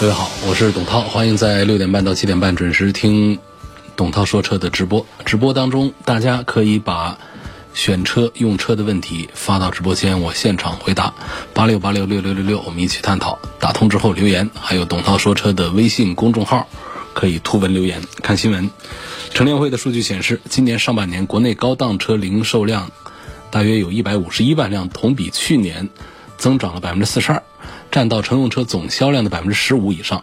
各位好，我是董涛，欢迎在六点半到七点半准时听董涛说车的直播。直播当中，大家可以把选车用车的问题发到直播间，我现场回答。八六八六六六六六，我们一起探讨。打通之后留言，还有董涛说车的微信公众号可以图文留言看新闻。乘联会的数据显示，今年上半年国内高档车零售量大约有一百五十一万辆，同比去年增长了百分之四十二。占到乘用车总销量的百分之十五以上。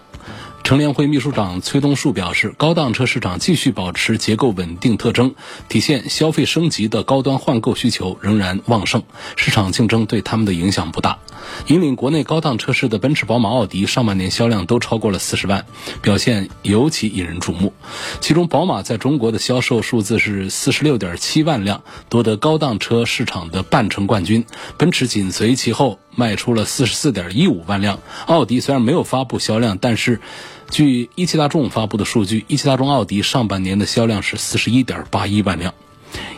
乘联会秘书长崔东树表示，高档车市场继续保持结构稳定特征，体现消费升级的高端换购需求仍然旺盛，市场竞争对他们的影响不大。引领国内高档车市的奔驰、宝马、奥迪上半年销量都超过了四十万，表现尤其引人注目。其中，宝马在中国的销售数字是四十六点七万辆，夺得高档车市场的半程冠军。奔驰紧随其后，卖出了四十四点一五万辆。奥迪虽然没有发布销量，但是。据一汽大众发布的数据，一汽大众奥迪上半年的销量是四十一点八一万辆。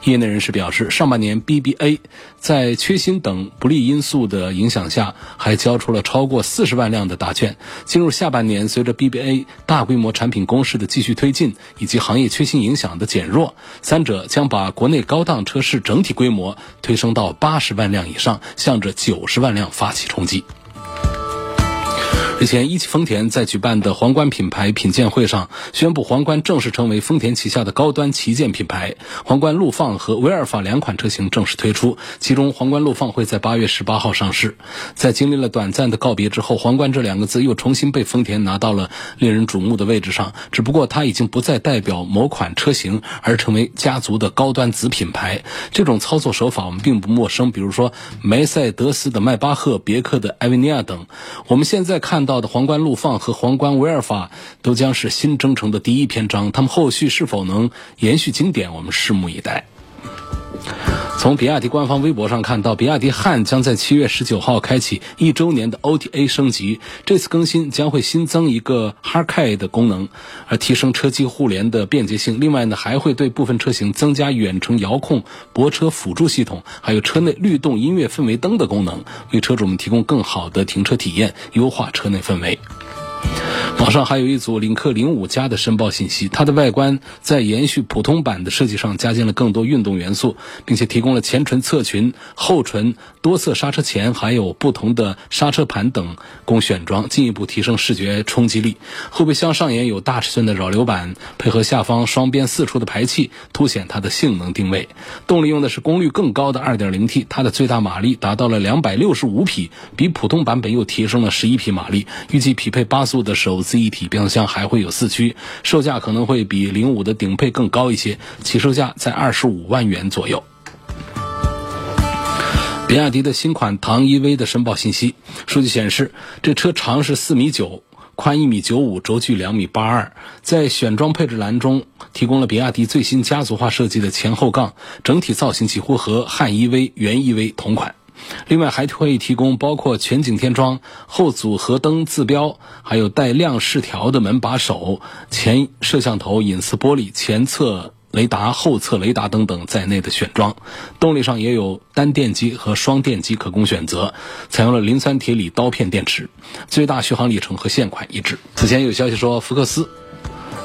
业内人士表示，上半年 BBA 在缺芯等不利因素的影响下，还交出了超过四十万辆的答卷。进入下半年，随着 BBA 大规模产品攻势的继续推进，以及行业缺芯影响的减弱，三者将把国内高档车市整体规模推升到八十万辆以上，向着九十万辆发起冲击。日前，一汽丰田在举办的皇冠品牌品鉴会上宣布，皇冠正式成为丰田旗下的高端旗舰品牌。皇冠陆放和威尔法两款车型正式推出，其中皇冠陆放会在八月十八号上市。在经历了短暂的告别之后，皇冠这两个字又重新被丰田拿到了令人瞩目的位置上。只不过，它已经不再代表某款车型，而成为家族的高端子品牌。这种操作手法我们并不陌生，比如说梅赛德斯的迈巴赫、别克的艾维尼亚等。我们现在看。到的皇冠陆放和皇冠威尔法都将是新征程的第一篇章，他们后续是否能延续经典，我们拭目以待。从比亚迪官方微博上看到，比亚迪汉将在七月十九号开启一周年的 OTA 升级。这次更新将会新增一个 h a r k a y 的功能，而提升车机互联的便捷性。另外呢，还会对部分车型增加远程遥控泊车辅助系统，还有车内律动音乐氛围灯的功能，为车主们提供更好的停车体验，优化车内氛围。网上还有一组领克零五加的申报信息，它的外观在延续普通版的设计上加进了更多运动元素，并且提供了前唇、侧裙、后唇、多色刹车钳，还有不同的刹车盘等供选装，进一步提升视觉冲击力。后备箱上沿有大尺寸的扰流板，配合下方双边四出的排气，凸显它的性能定位。动力用的是功率更高的 2.0T，它的最大马力达到了265匹，比普通版本又提升了11匹马力，预计匹配八速的手。自一体变速箱还会有四驱，售价可能会比零五的顶配更高一些，起售价在二十五万元左右。比亚迪的新款唐 EV 的申报信息，数据显示，这车长是四米九，宽一米九五，轴距两米八二。在选装配置栏中提供了比亚迪最新家族化设计的前后杠，整体造型几乎和汉 EV、元 EV 同款。另外还会提供包括全景天窗、后组合灯自标，还有带亮饰条的门把手、前摄像头、隐私玻璃、前侧雷达、后侧雷达等等在内的选装。动力上也有单电机和双电机可供选择，采用了磷酸铁锂刀片电池，最大续航里程和现款一致。此前有消息说福克斯。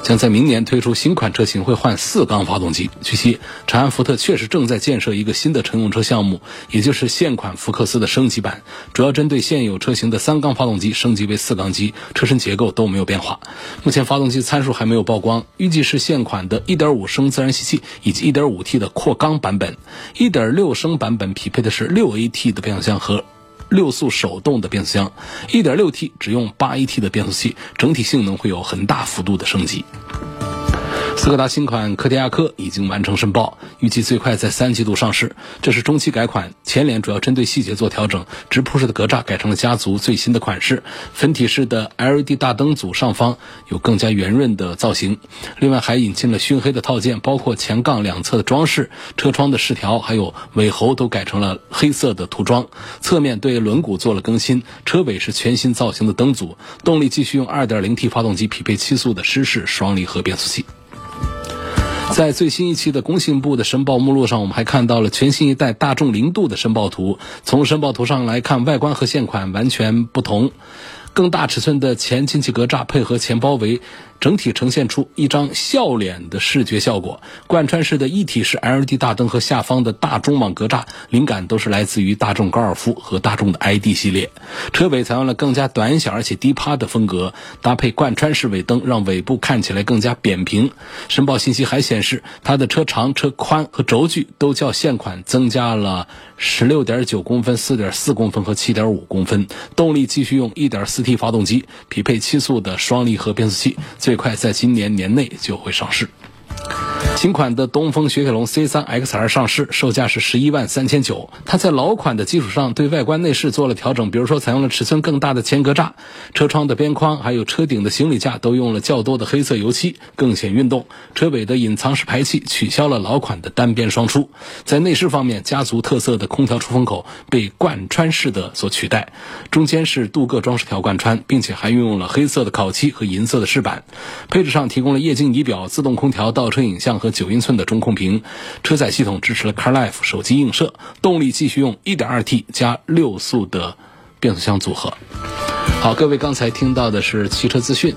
将在明年推出新款车型，会换四缸发动机。据悉，长安福特确实正在建设一个新的乘用车项目，也就是现款福克斯的升级版，主要针对现有车型的三缸发动机升级为四缸机，车身结构都没有变化。目前发动机参数还没有曝光，预计是现款的1.5升自然吸气以及 1.5T 的扩缸版本，1.6升版本匹配的是 6AT 的变速箱和。六速手动的变速箱，1.6T 只用 8AT 的变速器，整体性能会有很大幅度的升级。斯柯达新款柯迪亚克已经完成申报，预计最快在三季度上市。这是中期改款，前脸主要针对细节做调整，直瀑式的格栅改成了家族最新的款式，分体式的 LED 大灯组上方有更加圆润的造型。另外还引进了熏黑的套件，包括前杠两侧的装饰、车窗的饰条，还有尾喉都改成了黑色的涂装。侧面对轮毂做了更新，车尾是全新造型的灯组。动力继续用 2.0T 发动机，匹配七速的湿式双离合变速器。在最新一期的工信部的申报目录上，我们还看到了全新一代大众零度的申报图。从申报图上来看，外观和现款完全不同，更大尺寸的前进气格栅配合前包围。整体呈现出一张笑脸的视觉效果。贯穿式的一体式 LED 大灯和下方的大中网格栅，灵感都是来自于大众高尔夫和大众的 ID 系列。车尾采用了更加短小而且低趴的风格，搭配贯穿式尾灯，让尾部看起来更加扁平。申报信息还显示，它的车长、车宽和轴距都较现款增加了十六点九公分、四点四公分和七点五公分。动力继续用一点四 T 发动机，匹配七速的双离合变速器。最最快在今年年内就会上市。新款的东风雪铁龙 C3 XR 上市，售价是十一万三千九。它在老款的基础上对外观内饰做了调整，比如说采用了尺寸更大的前格栅，车窗的边框还有车顶的行李架都用了较多的黑色油漆，更显运动。车尾的隐藏式排气取消了老款的单边双出。在内饰方面，家族特色的空调出风口被贯穿式的所取代，中间是镀铬装饰条贯穿，并且还运用了黑色的烤漆和银色的饰板。配置上提供了液晶仪表、自动空调、倒车影像。和九英寸的中控屏，车载系统支持了 CarLife 手机映射，动力继续用 1.2T 加六速的变速箱组合。好，各位刚才听到的是汽车资讯，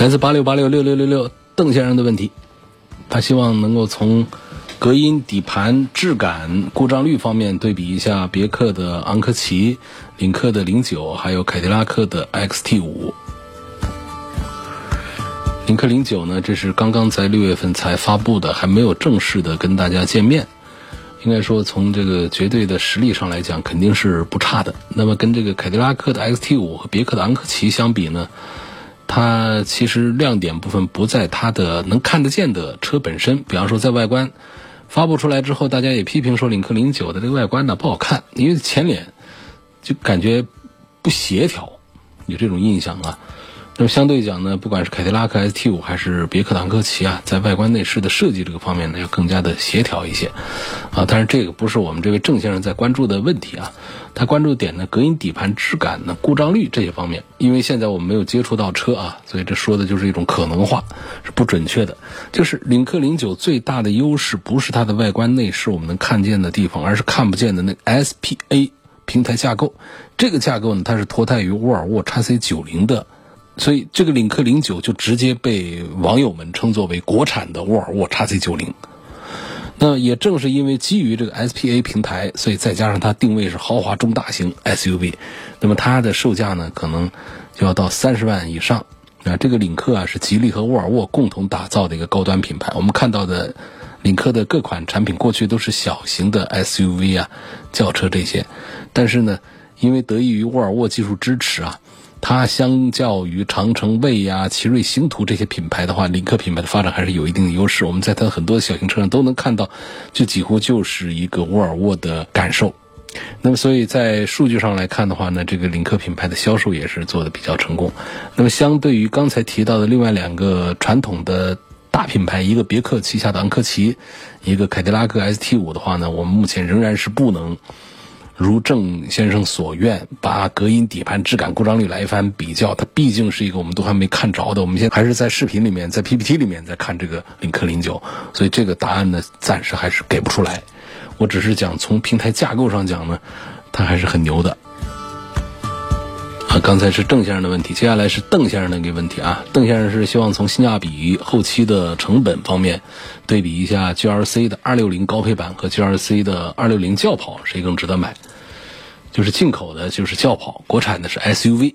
来自八六八六六六六六邓先生的问题，他希望能够从隔音、底盘质感、故障率方面对比一下别克的昂科旗、领克的零九，还有凯迪拉克的 XT 五。领克零九呢，这是刚刚在六月份才发布的，还没有正式的跟大家见面。应该说，从这个绝对的实力上来讲，肯定是不差的。那么，跟这个凯迪拉克的 XT 五和别克的昂科旗相比呢，它其实亮点部分不在它的能看得见的车本身。比方说，在外观发布出来之后，大家也批评说，领克零九的这个外观呢不好看，因为前脸就感觉不协调，有这种印象啊。那么相对讲呢，不管是凯迪拉克 ST 五还是别克昂科旗啊，在外观内饰的设计这个方面呢，要更加的协调一些，啊，但是这个不是我们这位郑先生在关注的问题啊，他关注点呢，隔音底盘质感呢，故障率这些方面，因为现在我们没有接触到车啊，所以这说的就是一种可能化，是不准确的。就是领克零九最大的优势不是它的外观内饰我们能看见的地方，而是看不见的那个 SPA 平台架构，这个架构呢，它是脱胎于沃尔沃 x C 九零的。所以，这个领克零九就直接被网友们称作为国产的沃尔沃 x C 九零。那也正是因为基于这个 SPA 平台，所以再加上它定位是豪华中大型 SUV，那么它的售价呢，可能就要到三十万以上。啊，这个领克啊，是吉利和沃尔沃共同打造的一个高端品牌。我们看到的领克的各款产品，过去都是小型的 SUV 啊、轿车这些，但是呢，因为得益于沃尔沃技术支持啊。它相较于长城卫呀、奇瑞星途这些品牌的话，领克品牌的发展还是有一定的优势。我们在它很多小型车上都能看到，这几乎就是一个沃尔沃的感受。那么，所以在数据上来看的话呢，这个领克品牌的销售也是做的比较成功。那么，相对于刚才提到的另外两个传统的大品牌，一个别克旗下的昂科旗，一个凯迪拉克 ST 五的话呢，我们目前仍然是不能。如郑先生所愿，把隔音、底盘质感、故障率来一番比较，它毕竟是一个我们都还没看着的。我们现在还是在视频里面，在 PPT 里面在看这个领克零九，所以这个答案呢，暂时还是给不出来。我只是讲从平台架构上讲呢，它还是很牛的。啊，刚才是郑先生的问题，接下来是邓先生的一个问题啊。邓先生是希望从性价比、后期的成本方面对比一下 GRC 的260高配版和 GRC 的260轿跑谁更值得买。就是进口的，就是轿跑；国产的是 SUV。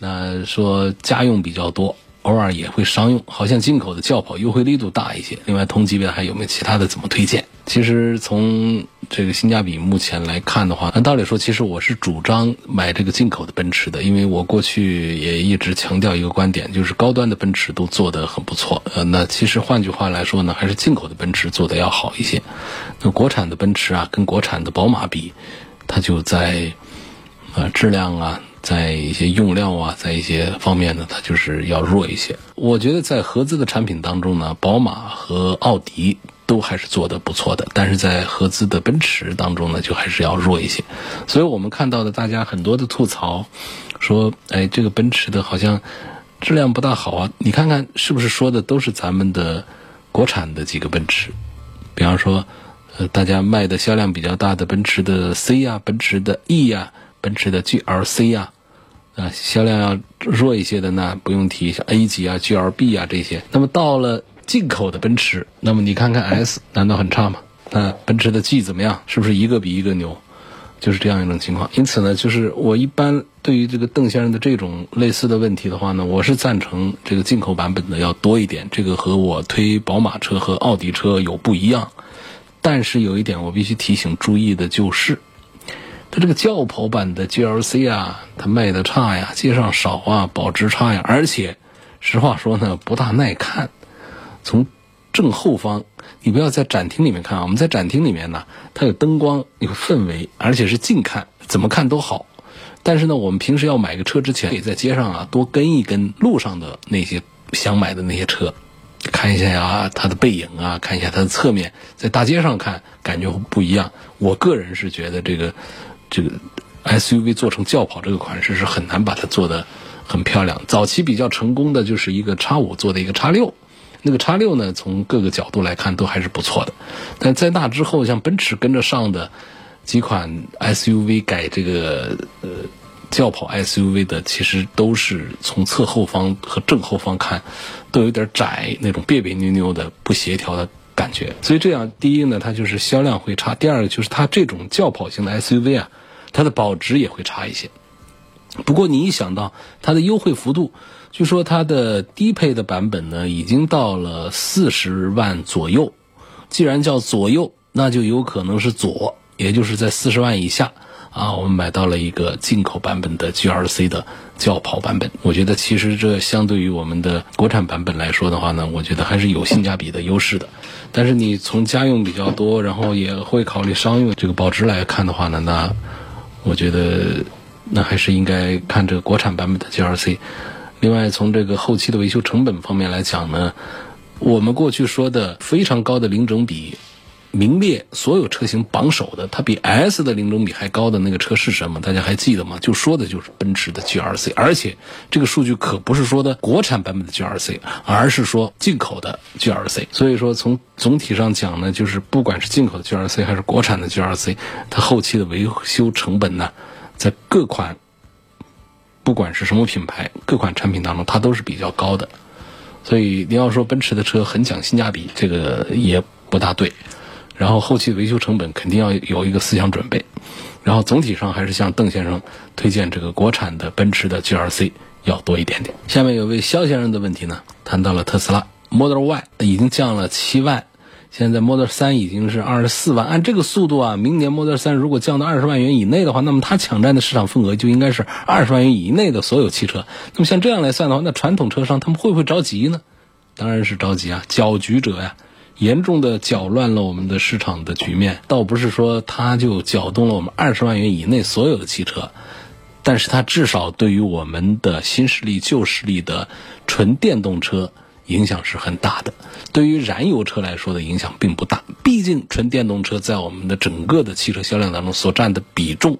那说家用比较多，偶尔也会商用，好像进口的轿跑优惠力度大一些。另外，同级别还有没有其他的怎么推荐？其实从这个性价比目前来看的话，按道理说，其实我是主张买这个进口的奔驰的，因为我过去也一直强调一个观点，就是高端的奔驰都做得很不错。呃，那其实换句话来说呢，还是进口的奔驰做得要好一些。那国产的奔驰啊，跟国产的宝马比，它就在呃质量啊。在一些用料啊，在一些方面呢，它就是要弱一些。我觉得在合资的产品当中呢，宝马和奥迪都还是做的不错的，但是在合资的奔驰当中呢，就还是要弱一些。所以我们看到的大家很多的吐槽，说，哎，这个奔驰的好像质量不大好啊。你看看是不是说的都是咱们的国产的几个奔驰？比方说，呃，大家卖的销量比较大的奔驰的 C 呀，奔驰的 E 呀。奔驰的 GLC 呀，啊，销量要弱一些的呢，不用提，像 A 级啊、GLB 啊这些。那么到了进口的奔驰，那么你看看 S，难道很差吗？那奔驰的 G 怎么样？是不是一个比一个牛？就是这样一种情况。因此呢，就是我一般对于这个邓先生的这种类似的问题的话呢，我是赞成这个进口版本的要多一点。这个和我推宝马车和奥迪车有不一样。但是有一点我必须提醒注意的就是。它这个轿跑版的 GLC 啊，它卖的差呀，街上少啊，保值差呀，而且，实话说呢，不大耐看。从正后方，你不要在展厅里面看啊，我们在展厅里面呢，它有灯光，有氛围，而且是近看，怎么看都好。但是呢，我们平时要买个车之前，可以在街上啊多跟一跟路上的那些想买的那些车，看一下呀它的背影啊，看一下它的侧面，在大街上看感觉不一样。我个人是觉得这个。这个 SUV 做成轿跑这个款式是很难把它做的很漂亮。早期比较成功的就是一个叉五做的一个叉六，那个叉六呢，从各个角度来看都还是不错的。但在那之后，像奔驰跟着上的几款 SUV 改这个呃轿跑 SUV 的，其实都是从侧后方和正后方看都有点窄，那种别别扭扭的不协调的。感觉，所以这样，第一呢，它就是销量会差；第二个就是它这种轿跑型的 SUV 啊，它的保值也会差一些。不过你一想到它的优惠幅度，据说它的低配的版本呢，已经到了四十万左右。既然叫左右，那就有可能是左，也就是在四十万以下。啊，我们买到了一个进口版本的 G R C 的轿跑版本，我觉得其实这相对于我们的国产版本来说的话呢，我觉得还是有性价比的优势的。但是你从家用比较多，然后也会考虑商用这个保值来看的话呢，那我觉得那还是应该看这个国产版本的 GLC。另外，从这个后期的维修成本方面来讲呢，我们过去说的非常高的零整比。名列所有车型榜首的，它比 S 的零整比还高的那个车是什么？大家还记得吗？就说的就是奔驰的 GLC，而且这个数据可不是说的国产版本的 GLC，而是说进口的 GLC。所以说从总体上讲呢，就是不管是进口的 GLC 还是国产的 GLC，它后期的维修成本呢，在各款不管是什么品牌，各款产品当中，它都是比较高的。所以你要说奔驰的车很讲性价比，这个也不大对。然后后期维修成本肯定要有一个思想准备，然后总体上还是向邓先生推荐这个国产的奔驰的 GLC 要多一点点。下面有位肖先生的问题呢，谈到了特斯拉 Model Y 已经降了七万，现在 Model 3已经是二十四万。按这个速度啊，明年 Model 3如果降到二十万元以内的话，那么它抢占的市场份额就应该是二十万元以内的所有汽车。那么像这样来算的话，那传统车商他们会不会着急呢？当然是着急啊，搅局者呀。严重的搅乱了我们的市场的局面，倒不是说它就搅动了我们二十万元以内所有的汽车，但是它至少对于我们的新势力、旧势力的纯电动车影响是很大的。对于燃油车来说的影响并不大，毕竟纯电动车在我们的整个的汽车销量当中所占的比重，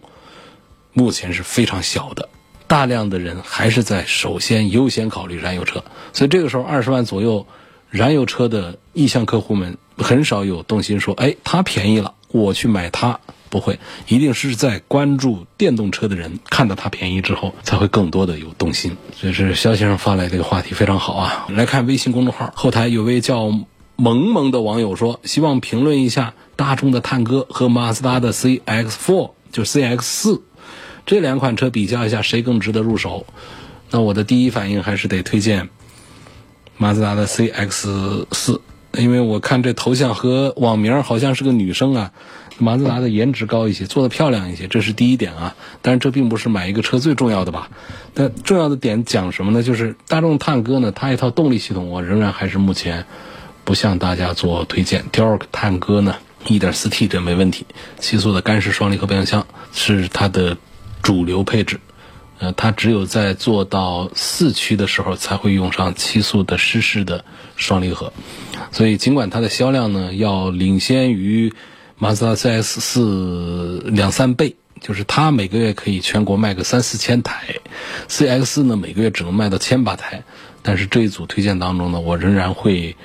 目前是非常小的。大量的人还是在首先优先考虑燃油车，所以这个时候二十万左右。燃油车的意向客户们很少有动心说：“哎，它便宜了，我去买它。”不会，一定是在关注电动车的人看到它便宜之后，才会更多的有动心。这是肖先生发来这个话题非常好啊！来看微信公众号后台有位叫萌萌的网友说：“希望评论一下大众的探歌和马自达的 CX-4，就 CX-4 这两款车比较一下，谁更值得入手？”那我的第一反应还是得推荐。马自达的 CX 四，因为我看这头像和网名好像是个女生啊。马自达的颜值高一些，做的漂亮一些，这是第一点啊。但是这并不是买一个车最重要的吧？但重要的点讲什么呢？就是大众探歌呢，它一套动力系统，我仍然还是目前不向大家做推荐。第二个探歌呢，1.4T 这没问题，七速的干式双离合变速箱是它的主流配置。呃，它只有在做到四驱的时候才会用上七速的湿式的双离合。所以尽管它的销量呢要领先于。马自达 CX 四两三倍，就是它每个月可以全国卖个三四千台，CX 呢每个月只能卖到千把台。但是这一组推荐当中呢，我仍然会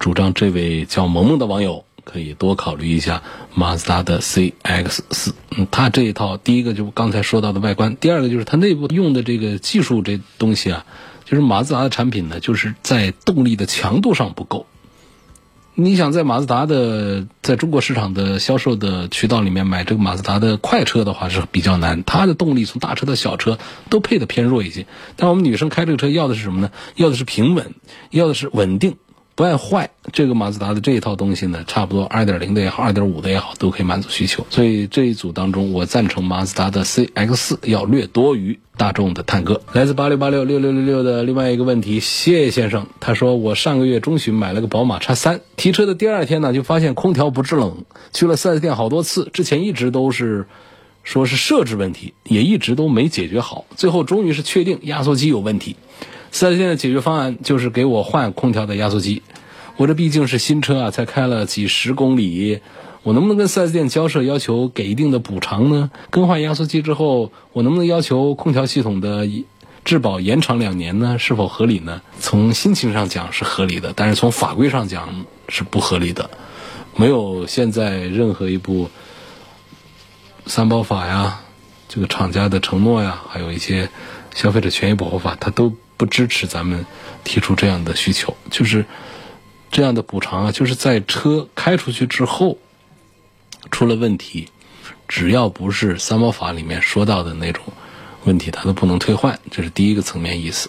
主张这位叫萌萌的网友可以多考虑一下马自达的 CX 四。嗯，它这一套第一个就刚才说到的外观，第二个就是它内部用的这个技术这东西啊，就是马自达的产品呢，就是在动力的强度上不够。你想在马自达的在中国市场的销售的渠道里面买这个马自达的快车的话是比较难，它的动力从大车到小车都配的偏弱一些。但我们女生开这个车要的是什么呢？要的是平稳，要的是稳定。不爱坏，这个马自达的这一套东西呢，差不多二点零的也好，二点五的也好，都可以满足需求。所以这一组当中，我赞成马自达的 CX 四要略多于大众的探戈。来自八六八六六六六六的另外一个问题，谢先生他说，我上个月中旬买了个宝马叉三，提车的第二天呢，就发现空调不制冷，去了四 S 店好多次，之前一直都是说是设置问题，也一直都没解决好，最后终于是确定压缩机有问题。四 S 店的解决方案就是给我换空调的压缩机。我这毕竟是新车啊，才开了几十公里，我能不能跟四 S 店交涉要求给一定的补偿呢？更换压缩机之后，我能不能要求空调系统的质保延长两年呢？是否合理呢？从心情上讲是合理的，但是从法规上讲是不合理的。没有现在任何一部三包法呀，这个厂家的承诺呀，还有一些消费者权益保护法，它都。不支持咱们提出这样的需求，就是这样的补偿啊，就是在车开出去之后出了问题，只要不是三包法里面说到的那种问题，它都不能退换，这是第一个层面意思。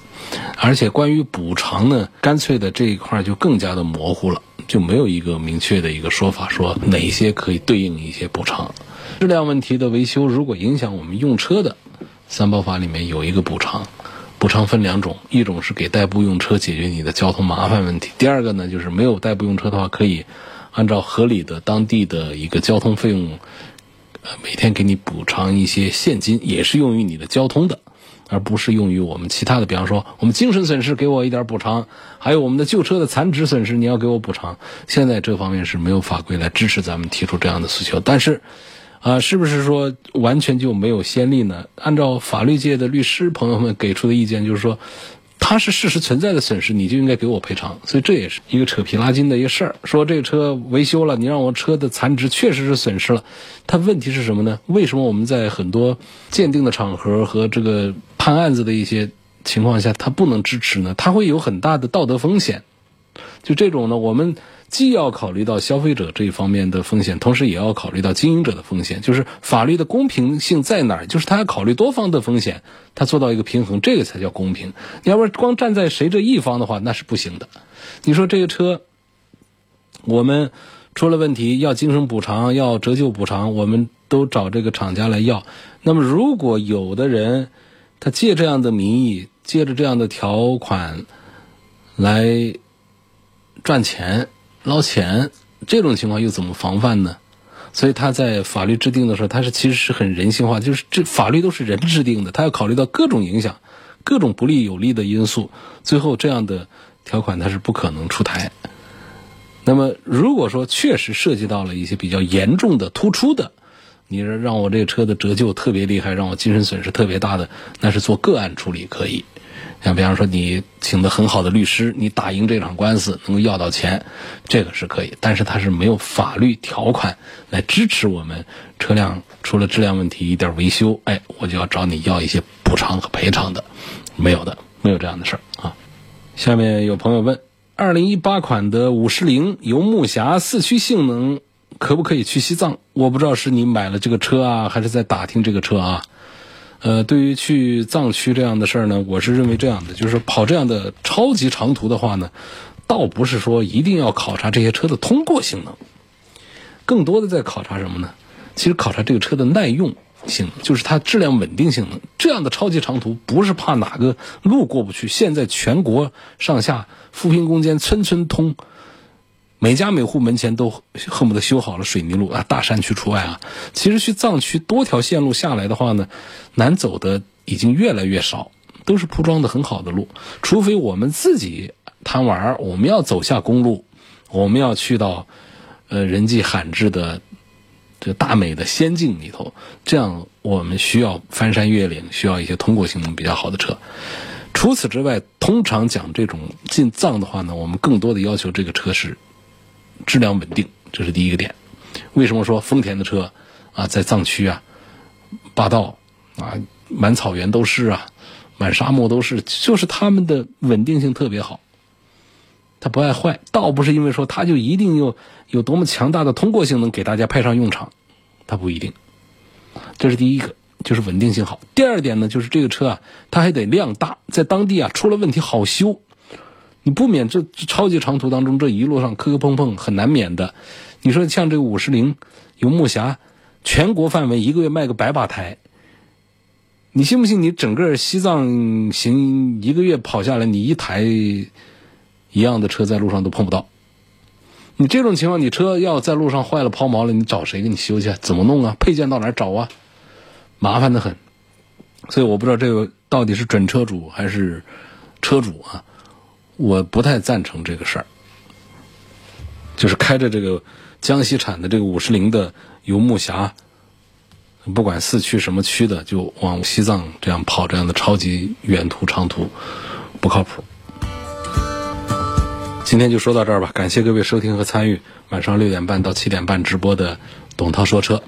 而且关于补偿呢，干脆的这一块就更加的模糊了，就没有一个明确的一个说法，说哪些可以对应一些补偿。质量问题的维修，如果影响我们用车的，三包法里面有一个补偿。补偿分两种，一种是给代步用车解决你的交通麻烦问题，第二个呢就是没有代步用车的话，可以按照合理的当地的一个交通费用，呃，每天给你补偿一些现金，也是用于你的交通的，而不是用于我们其他的，比方说我们精神损失给我一点补偿，还有我们的旧车的残值损失你要给我补偿。现在这方面是没有法规来支持咱们提出这样的诉求，但是。啊，是不是说完全就没有先例呢？按照法律界的律师朋友们给出的意见，就是说，它是事实存在的损失，你就应该给我赔偿。所以这也是一个扯皮拉筋的一个事儿。说这个车维修了，你让我车的残值确实是损失了，它问题是什么呢？为什么我们在很多鉴定的场合和这个判案子的一些情况下，它不能支持呢？它会有很大的道德风险。就这种呢，我们。既要考虑到消费者这一方面的风险，同时也要考虑到经营者的风险。就是法律的公平性在哪儿？就是他要考虑多方的风险，他做到一个平衡，这个才叫公平。你要不光站在谁这一方的话，那是不行的。你说这个车，我们出了问题要精神补偿，要折旧补偿，我们都找这个厂家来要。那么如果有的人他借这样的名义，借着这样的条款来赚钱。捞钱这种情况又怎么防范呢？所以他在法律制定的时候，他是其实是很人性化，就是这法律都是人制定的，他要考虑到各种影响、各种不利有利的因素，最后这样的条款它是不可能出台。那么如果说确实涉及到了一些比较严重的、突出的，你说让我这个车的折旧特别厉害，让我精神损失特别大的，那是做个案处理可以。像比方说，你请的很好的律师，你打赢这场官司能够要到钱，这个是可以。但是它是没有法律条款来支持我们车辆出了质量问题一点维修，哎，我就要找你要一些补偿和赔偿的，没有的，没有这样的事儿啊。下面有朋友问：二零一八款的五十铃游牧侠四驱性能可不可以去西藏？我不知道是你买了这个车啊，还是在打听这个车啊？呃，对于去藏区这样的事儿呢，我是认为这样的，就是跑这样的超级长途的话呢，倒不是说一定要考察这些车的通过性能，更多的在考察什么呢？其实考察这个车的耐用性，就是它质量稳定性能。这样的超级长途不是怕哪个路过不去，现在全国上下扶贫攻坚，村村通。每家每户门前都恨不得修好了水泥路啊，大山区除外啊。其实去藏区多条线路下来的话呢，难走的已经越来越少，都是铺装的很好的路。除非我们自己贪玩，我们要走下公路，我们要去到呃人迹罕至的这大美的仙境里头，这样我们需要翻山越岭，需要一些通过性能比较好的车。除此之外，通常讲这种进藏的话呢，我们更多的要求这个车是。质量稳定，这是第一个点。为什么说丰田的车啊，在藏区啊，霸道啊，满草原都是啊，满沙漠都是，就是他们的稳定性特别好。它不爱坏，倒不是因为说它就一定有有多么强大的通过性能给大家派上用场，它不一定。这是第一个，就是稳定性好。第二点呢，就是这个车啊，它还得量大，在当地啊出了问题好修。你不免这超级长途当中这一路上磕磕碰碰很难免的。你说像这个五十铃游牧侠，全国范围一个月卖个百把台，你信不信？你整个西藏行一个月跑下来，你一台一样的车在路上都碰不到。你这种情况，你车要在路上坏了抛锚了，你找谁给你修去？怎么弄啊？配件到哪找啊？麻烦的很。所以我不知道这个到底是准车主还是车主啊？我不太赞成这个事儿，就是开着这个江西产的这个五十铃的游牧侠，不管四驱什么驱的，就往西藏这样跑这样的超级远途长途，不靠谱。今天就说到这儿吧，感谢各位收听和参与晚上六点半到七点半直播的董涛说车。